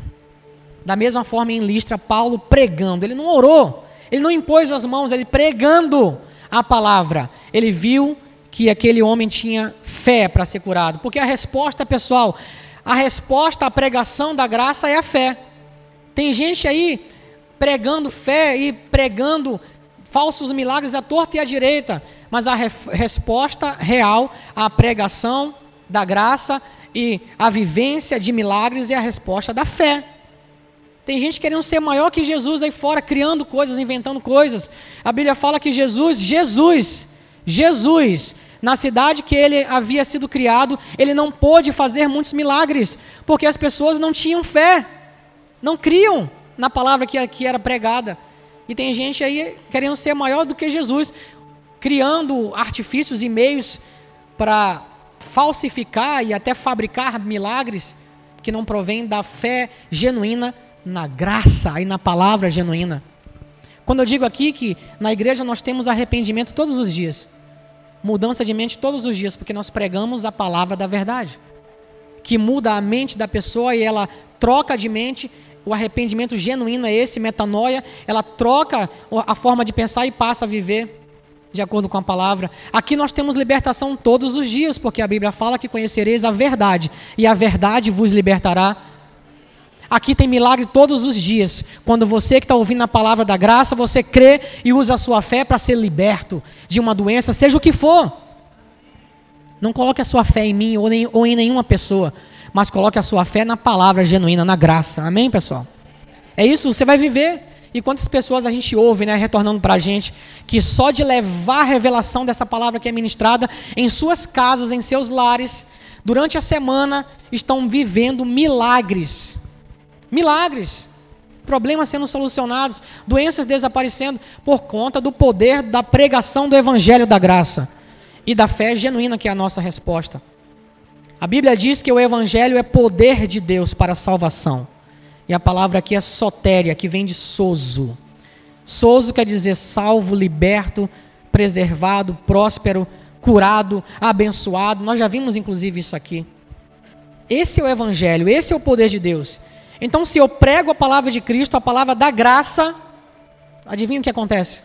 Da mesma forma em Listra, Paulo pregando, ele não orou, ele não impôs as mãos, ele pregando a palavra. Ele viu que aquele homem tinha fé para ser curado, porque a resposta, pessoal, a resposta à pregação da graça é a fé. Tem gente aí pregando fé e pregando falsos milagres à torta e à direita, mas a re resposta real à pregação da graça e à vivência de milagres é a resposta da fé. Tem gente querendo ser maior que Jesus aí fora, criando coisas, inventando coisas. A Bíblia fala que Jesus, Jesus, Jesus, na cidade que ele havia sido criado, ele não pôde fazer muitos milagres, porque as pessoas não tinham fé, não criam na palavra que, era pregada. E tem gente aí querendo ser maior do que Jesus, criando artifícios e meios para falsificar e até fabricar milagres que não provém da fé genuína na graça e na palavra genuína. Quando eu digo aqui que na igreja nós temos arrependimento todos os dias, mudança de mente todos os dias, porque nós pregamos a palavra da verdade, que muda a mente da pessoa e ela troca de mente o arrependimento genuíno é esse, metanoia, ela troca a forma de pensar e passa a viver de acordo com a palavra. Aqui nós temos libertação todos os dias, porque a Bíblia fala que conhecereis a verdade, e a verdade vos libertará. Aqui tem milagre todos os dias. Quando você que está ouvindo a palavra da graça, você crê e usa a sua fé para ser liberto de uma doença, seja o que for. Não coloque a sua fé em mim ou, ou em nenhuma pessoa mas coloque a sua fé na palavra genuína, na graça. Amém, pessoal? É isso, você vai viver. E quantas pessoas a gente ouve, né, retornando para a gente, que só de levar a revelação dessa palavra que é ministrada em suas casas, em seus lares, durante a semana, estão vivendo milagres. Milagres. Problemas sendo solucionados, doenças desaparecendo, por conta do poder da pregação do Evangelho da graça e da fé genuína que é a nossa resposta. A Bíblia diz que o Evangelho é poder de Deus para a salvação. E a palavra aqui é sotéria, que vem de sozo. Sozo quer dizer salvo, liberto, preservado, próspero, curado, abençoado. Nós já vimos inclusive isso aqui. Esse é o Evangelho, esse é o poder de Deus. Então, se eu prego a palavra de Cristo, a palavra da graça, adivinha o que acontece?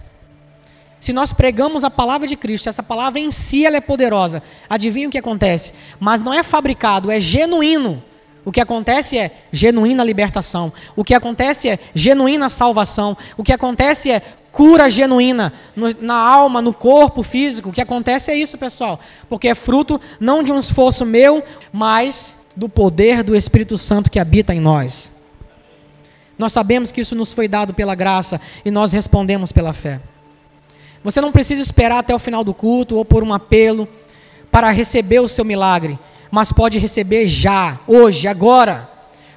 Se nós pregamos a palavra de Cristo, essa palavra em si ela é poderosa. Adivinha o que acontece? Mas não é fabricado, é genuíno. O que acontece é genuína libertação. O que acontece é genuína salvação. O que acontece é cura genuína no, na alma, no corpo físico. O que acontece é isso, pessoal. Porque é fruto não de um esforço meu, mas do poder do Espírito Santo que habita em nós. Nós sabemos que isso nos foi dado pela graça e nós respondemos pela fé. Você não precisa esperar até o final do culto ou por um apelo para receber o seu milagre, mas pode receber já, hoje, agora,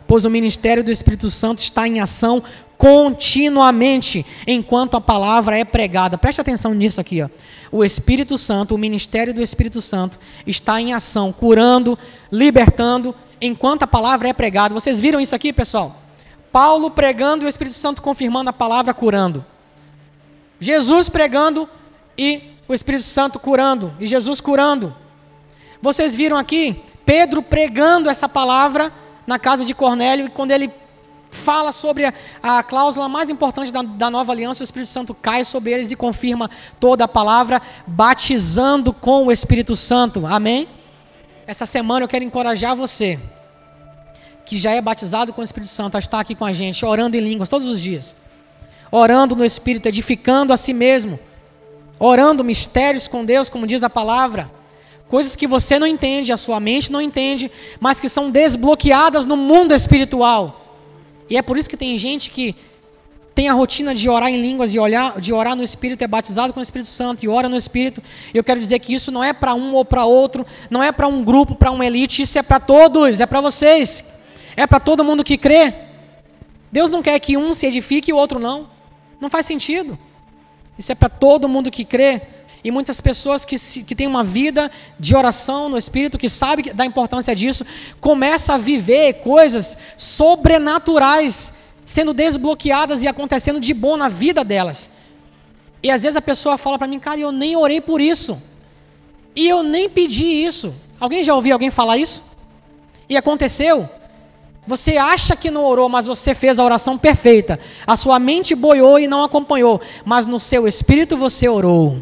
pois o ministério do Espírito Santo está em ação continuamente enquanto a palavra é pregada. Preste atenção nisso aqui, ó. O Espírito Santo, o ministério do Espírito Santo está em ação, curando, libertando enquanto a palavra é pregada. Vocês viram isso aqui, pessoal? Paulo pregando e o Espírito Santo confirmando a palavra, curando. Jesus pregando e o Espírito Santo curando, e Jesus curando. Vocês viram aqui Pedro pregando essa palavra na casa de Cornélio, e quando ele fala sobre a, a cláusula mais importante da, da, nova aliança, o Espírito Santo cai sobre eles e confirma toda a palavra, batizando com o Espírito Santo. Amém? Essa semana eu quero encorajar você, que já é batizado com o Espírito Santo, a estar aqui com a gente, orando em línguas todos os dias, orando no Espírito, edificando a si mesmo, orando mistérios com Deus, como diz a palavra coisas que você não entende, a sua mente não entende, mas que são desbloqueadas no mundo espiritual. E é por isso que tem gente que tem a rotina de orar em línguas e olhar, de orar no Espírito, é batizado com o Espírito Santo e ora no Espírito. Eu quero dizer que isso não é para um ou para outro, não é para um grupo, para uma elite, isso é para todos, é para vocês, é para todo mundo que crê. Deus não quer que um se edifique e o outro não. Não faz sentido. Isso é para todo mundo que crê. E muitas pessoas que, se, que têm uma vida de oração no Espírito, que sabem da importância disso, começam a viver coisas sobrenaturais sendo desbloqueadas e acontecendo de bom na vida delas. E às vezes a pessoa fala para mim, cara, eu nem orei por isso. E eu nem pedi isso. Alguém já ouviu alguém falar isso? E aconteceu? Você acha que não orou, mas você fez a oração perfeita. A sua mente boiou e não acompanhou, mas no seu espírito você orou.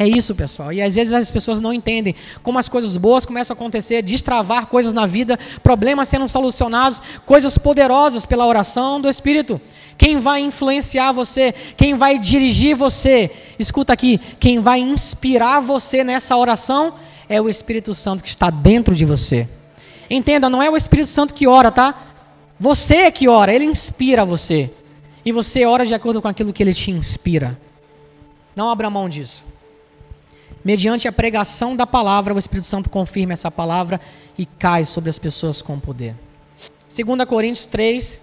É isso, pessoal. E às vezes as pessoas não entendem como as coisas boas começam a acontecer, destravar coisas na vida, problemas sendo solucionados, coisas poderosas pela oração do Espírito. Quem vai influenciar você, quem vai dirigir você, escuta aqui, quem vai inspirar você nessa oração é o Espírito Santo que está dentro de você. Entenda, não é o Espírito Santo que ora, tá? Você é que ora, ele inspira você. E você ora de acordo com aquilo que ele te inspira. Não abra mão disso. Mediante a pregação da palavra, o Espírito Santo confirma essa palavra e cai sobre as pessoas com poder. 2 Coríntios 3,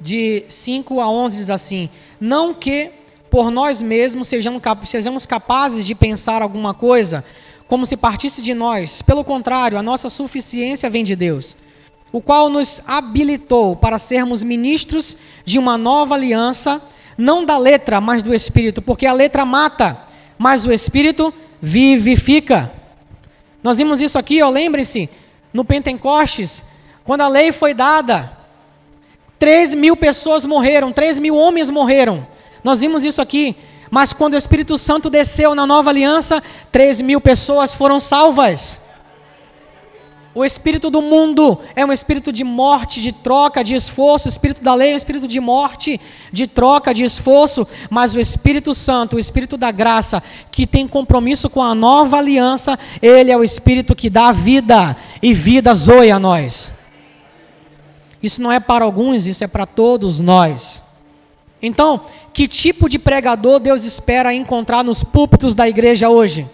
de 5 a 11, diz assim: Não que por nós mesmos sejamos capazes de pensar alguma coisa como se partisse de nós. Pelo contrário, a nossa suficiência vem de Deus, o qual nos habilitou para sermos ministros de uma nova aliança, não da letra, mas do Espírito, porque a letra mata mas o Espírito vivifica. Nós vimos isso aqui, lembrem-se, no Pentecostes, quando a lei foi dada, 3 mil pessoas morreram, 3 mil homens morreram. Nós vimos isso aqui. Mas quando o Espírito Santo desceu na nova aliança, 3 mil pessoas foram salvas. O espírito do mundo é um espírito de morte, de troca, de esforço. O espírito da lei é um espírito de morte, de troca, de esforço. Mas o Espírito Santo, o espírito da graça, que tem compromisso com a nova aliança, ele é o espírito que dá vida e vida zoe a nós. Isso não é para alguns, isso é para todos nós. Então, que tipo de pregador Deus espera encontrar nos púlpitos da igreja hoje?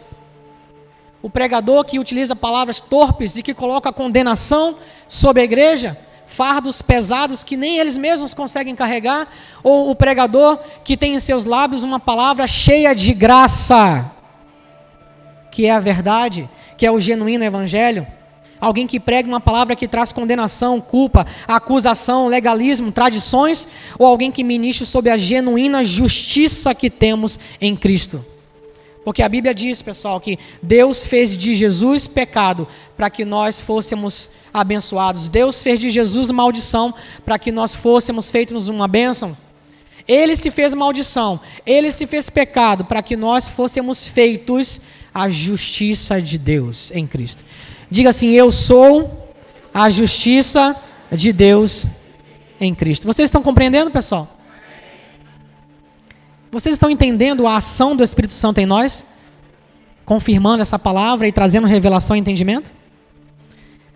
O pregador que utiliza palavras torpes e que coloca condenação sobre a igreja, fardos pesados que nem eles mesmos conseguem carregar, ou o pregador que tem em seus lábios uma palavra cheia de graça, que é a verdade, que é o genuíno evangelho. Alguém que prega uma palavra que traz condenação, culpa, acusação, legalismo, tradições, ou alguém que ministre sobre a genuína justiça que temos em Cristo. Porque a Bíblia diz, pessoal, que Deus fez de Jesus pecado para que nós fôssemos abençoados. Deus fez de Jesus maldição para que nós fôssemos feitos uma bênção. Ele se fez maldição, ele se fez pecado para que nós fôssemos feitos a justiça de Deus em Cristo. Diga assim: Eu sou a justiça de Deus em Cristo. Vocês estão compreendendo, pessoal? Vocês estão entendendo a ação do Espírito Santo em nós? Confirmando essa palavra e trazendo revelação e entendimento?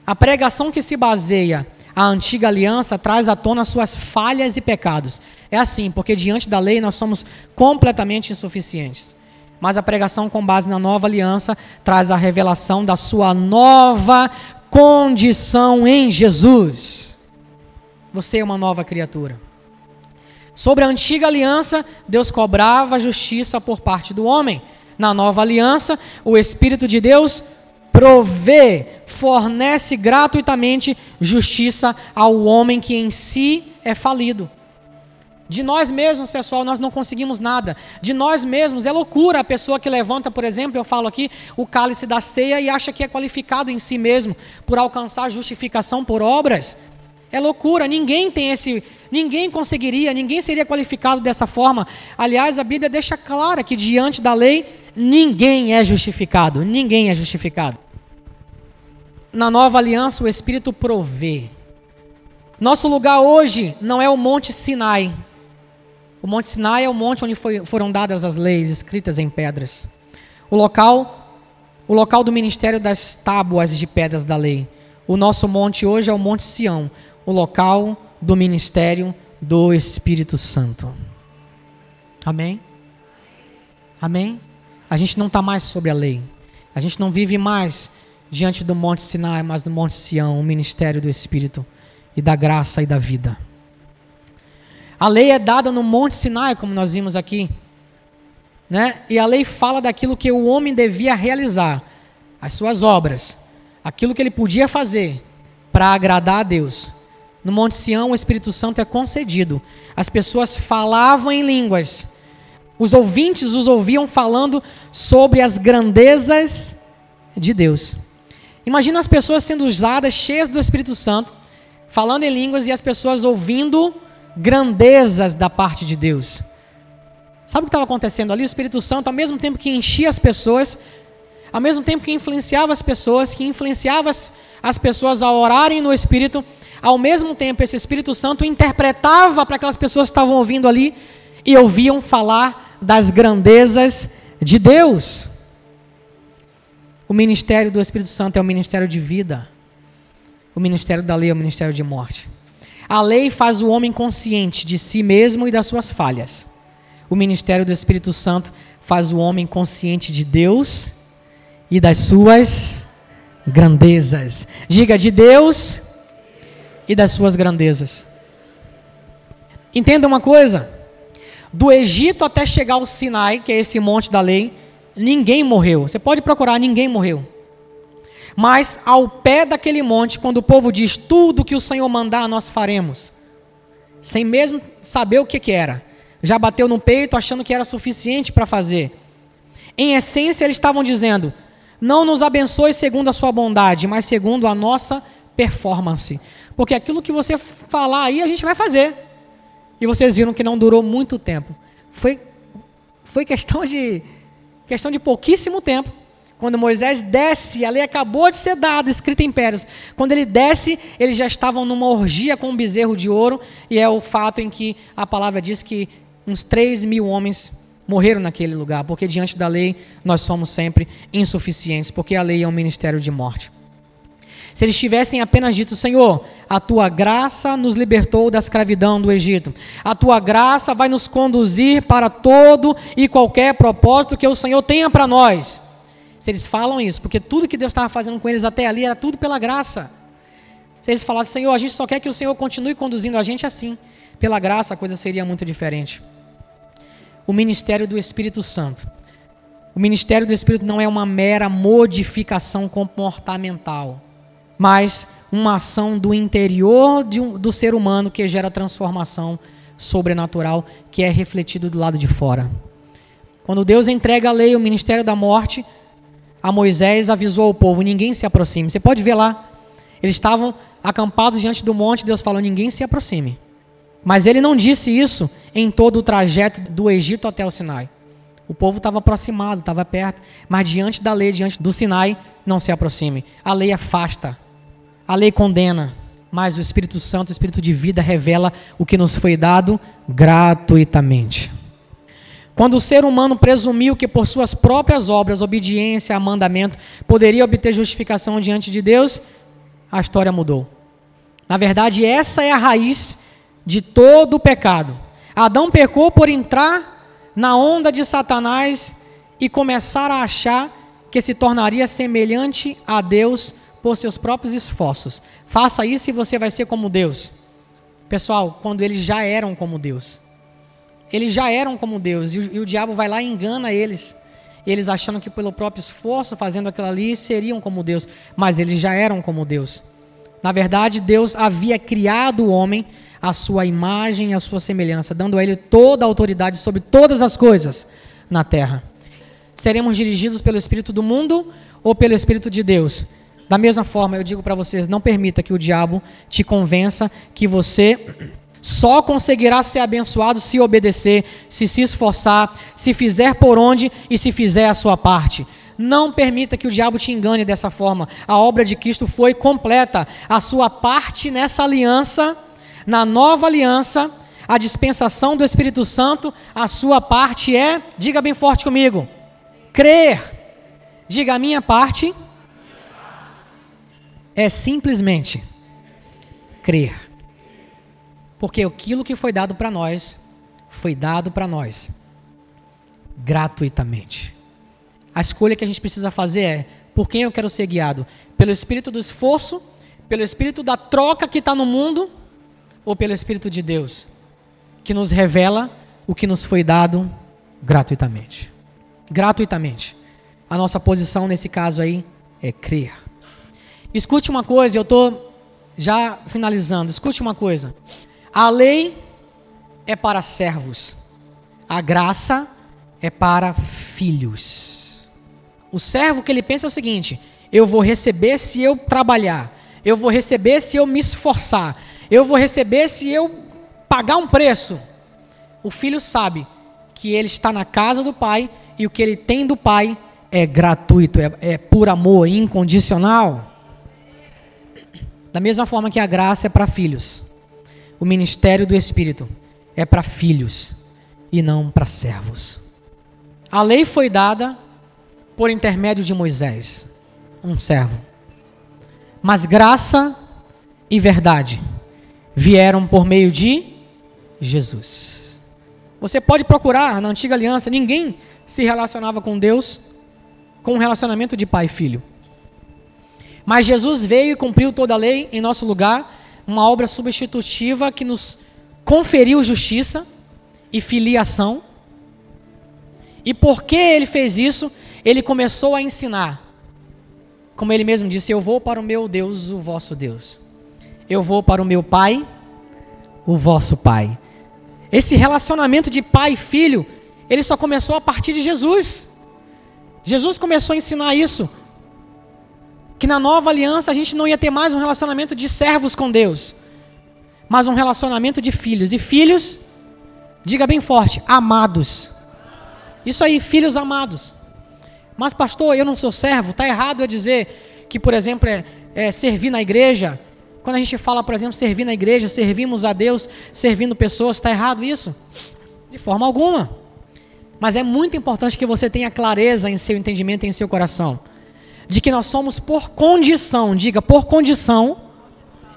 A pregação que se baseia a antiga aliança traz à tona suas falhas e pecados. É assim, porque diante da lei nós somos completamente insuficientes. Mas a pregação com base na nova aliança traz a revelação da sua nova condição em Jesus. Você é uma nova criatura. Sobre a antiga aliança, Deus cobrava justiça por parte do homem. Na nova aliança, o Espírito de Deus provê, fornece gratuitamente justiça ao homem que em si é falido. De nós mesmos, pessoal, nós não conseguimos nada. De nós mesmos, é loucura a pessoa que levanta, por exemplo, eu falo aqui, o cálice da ceia e acha que é qualificado em si mesmo por alcançar justificação por obras. É loucura, ninguém tem esse, ninguém conseguiria, ninguém seria qualificado dessa forma. Aliás, a Bíblia deixa clara que diante da lei ninguém é justificado, ninguém é justificado. Na nova aliança, o Espírito provê. Nosso lugar hoje não é o Monte Sinai, o Monte Sinai é o monte onde foi, foram dadas as leis escritas em pedras. O local, o local do ministério das tábuas de pedras da lei. O nosso monte hoje é o Monte Sião, o local do ministério do Espírito Santo. Amém? Amém? A gente não está mais sobre a lei. A gente não vive mais diante do Monte Sinai, mas do Monte Sião, o ministério do Espírito e da graça e da vida. A lei é dada no Monte Sinai, como nós vimos aqui. Né? E a lei fala daquilo que o homem devia realizar, as suas obras, aquilo que ele podia fazer para agradar a Deus. No Monte Sião, o Espírito Santo é concedido. As pessoas falavam em línguas. Os ouvintes os ouviam falando sobre as grandezas de Deus. Imagina as pessoas sendo usadas, cheias do Espírito Santo, falando em línguas e as pessoas ouvindo grandezas da parte de Deus. Sabe o que estava acontecendo ali? O Espírito Santo, ao mesmo tempo que enchia as pessoas, ao mesmo tempo que influenciava as pessoas, que influenciava as, as pessoas a orarem no Espírito, ao mesmo tempo esse Espírito Santo interpretava para aquelas pessoas que estavam ouvindo ali e ouviam falar das grandezas de Deus. O ministério do Espírito Santo é o ministério de vida. O ministério da lei é o ministério de morte. A lei faz o homem consciente de si mesmo e das suas falhas. O ministério do Espírito Santo faz o homem consciente de Deus e das suas grandezas. Diga de Deus e das suas grandezas. Entenda uma coisa: do Egito até chegar ao Sinai, que é esse monte da lei, ninguém morreu. Você pode procurar, ninguém morreu. Mas ao pé daquele monte, quando o povo diz tudo que o Senhor mandar, nós faremos, sem mesmo saber o que, que era, já bateu no peito achando que era suficiente para fazer. Em essência, eles estavam dizendo: não nos abençoe segundo a sua bondade, mas segundo a nossa performance. Porque aquilo que você falar aí, a gente vai fazer. E vocês viram que não durou muito tempo. Foi, foi questão de questão de pouquíssimo tempo quando Moisés desce, a lei acabou de ser dada, escrita em pedras. Quando ele desce, eles já estavam numa orgia com um bezerro de ouro, e é o fato em que a palavra diz que uns 3 mil homens morreram naquele lugar, porque diante da lei nós somos sempre insuficientes, porque a lei é um ministério de morte. Se eles tivessem apenas dito, Senhor, a tua graça nos libertou da escravidão do Egito, a tua graça vai nos conduzir para todo e qualquer propósito que o Senhor tenha para nós se eles falam isso, porque tudo que Deus estava fazendo com eles até ali era tudo pela graça. Se eles falassem, Senhor, a gente só quer que o Senhor continue conduzindo a gente assim, pela graça a coisa seria muito diferente. O ministério do Espírito Santo. O ministério do Espírito não é uma mera modificação comportamental, mas uma ação do interior um, do ser humano que gera transformação sobrenatural que é refletido do lado de fora. Quando Deus entrega a lei, o ministério da morte, a Moisés avisou o povo: ninguém se aproxime. Você pode ver lá. Eles estavam acampados diante do monte, Deus falou: ninguém se aproxime. Mas ele não disse isso em todo o trajeto do Egito até o Sinai. O povo estava aproximado, estava perto, mas diante da lei, diante do Sinai, não se aproxime. A lei afasta, a lei condena, mas o Espírito Santo, o Espírito de vida, revela o que nos foi dado gratuitamente. Quando o ser humano presumiu que por suas próprias obras, obediência a mandamento, poderia obter justificação diante de Deus, a história mudou. Na verdade, essa é a raiz de todo o pecado. Adão pecou por entrar na onda de Satanás e começar a achar que se tornaria semelhante a Deus por seus próprios esforços. Faça isso e você vai ser como Deus. Pessoal, quando eles já eram como Deus. Eles já eram como Deus e o, e o diabo vai lá e engana eles. Eles achando que pelo próprio esforço, fazendo aquilo ali, seriam como Deus. Mas eles já eram como Deus. Na verdade, Deus havia criado o homem à sua imagem e à sua semelhança, dando a ele toda a autoridade sobre todas as coisas na terra. Seremos dirigidos pelo Espírito do mundo ou pelo Espírito de Deus? Da mesma forma, eu digo para vocês: não permita que o diabo te convença que você só conseguirá ser abençoado se obedecer, se se esforçar, se fizer por onde e se fizer a sua parte. Não permita que o diabo te engane dessa forma. A obra de Cristo foi completa. A sua parte nessa aliança, na nova aliança, a dispensação do Espírito Santo, a sua parte é, diga bem forte comigo, crer. Diga a minha parte é simplesmente crer. Porque aquilo que foi dado para nós, foi dado para nós gratuitamente. A escolha que a gente precisa fazer é: por quem eu quero ser guiado? Pelo espírito do esforço, pelo espírito da troca que está no mundo, ou pelo espírito de Deus, que nos revela o que nos foi dado gratuitamente? Gratuitamente. A nossa posição nesse caso aí é crer. Escute uma coisa, eu estou já finalizando. Escute uma coisa. A lei é para servos, a graça é para filhos. O servo que ele pensa é o seguinte: eu vou receber se eu trabalhar, eu vou receber se eu me esforçar, eu vou receber se eu pagar um preço. O filho sabe que ele está na casa do pai e o que ele tem do pai é gratuito, é, é por amor, incondicional. Da mesma forma que a graça é para filhos, o ministério do Espírito é para filhos e não para servos. A lei foi dada por intermédio de Moisés, um servo. Mas graça e verdade vieram por meio de Jesus. Você pode procurar na antiga aliança, ninguém se relacionava com Deus com um relacionamento de pai e filho. Mas Jesus veio e cumpriu toda a lei em nosso lugar, uma obra substitutiva que nos conferiu justiça e filiação. E porque ele fez isso, ele começou a ensinar. Como ele mesmo disse: Eu vou para o meu Deus, o vosso Deus. Eu vou para o meu Pai, o vosso Pai. Esse relacionamento de pai e filho, ele só começou a partir de Jesus. Jesus começou a ensinar isso que na nova aliança a gente não ia ter mais um relacionamento de servos com Deus, mas um relacionamento de filhos. E filhos, diga bem forte, amados. Isso aí, filhos amados. Mas, pastor, eu não sou servo, está errado eu dizer que, por exemplo, é, é servir na igreja. Quando a gente fala, por exemplo, servir na igreja, servimos a Deus, servindo pessoas, está errado isso? De forma alguma. Mas é muito importante que você tenha clareza em seu entendimento e em seu coração de que nós somos por condição, diga, por condição,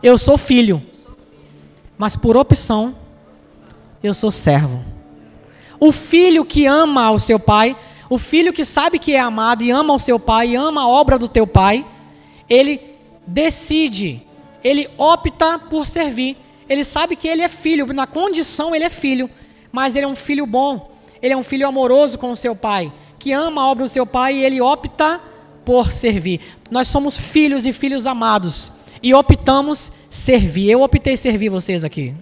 eu sou filho. Mas por opção, eu sou servo. O filho que ama ao seu pai, o filho que sabe que é amado e ama ao seu pai, e ama a obra do teu pai, ele decide, ele opta por servir. Ele sabe que ele é filho, na condição ele é filho, mas ele é um filho bom, ele é um filho amoroso com o seu pai, que ama a obra do seu pai e ele opta por servir. Nós somos filhos e filhos amados e optamos servir. Eu optei servir vocês aqui.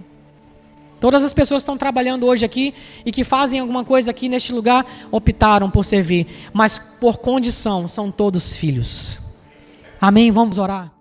Todas as pessoas que estão trabalhando hoje aqui e que fazem alguma coisa aqui neste lugar optaram por servir, mas por condição são todos filhos. Amém? Vamos orar.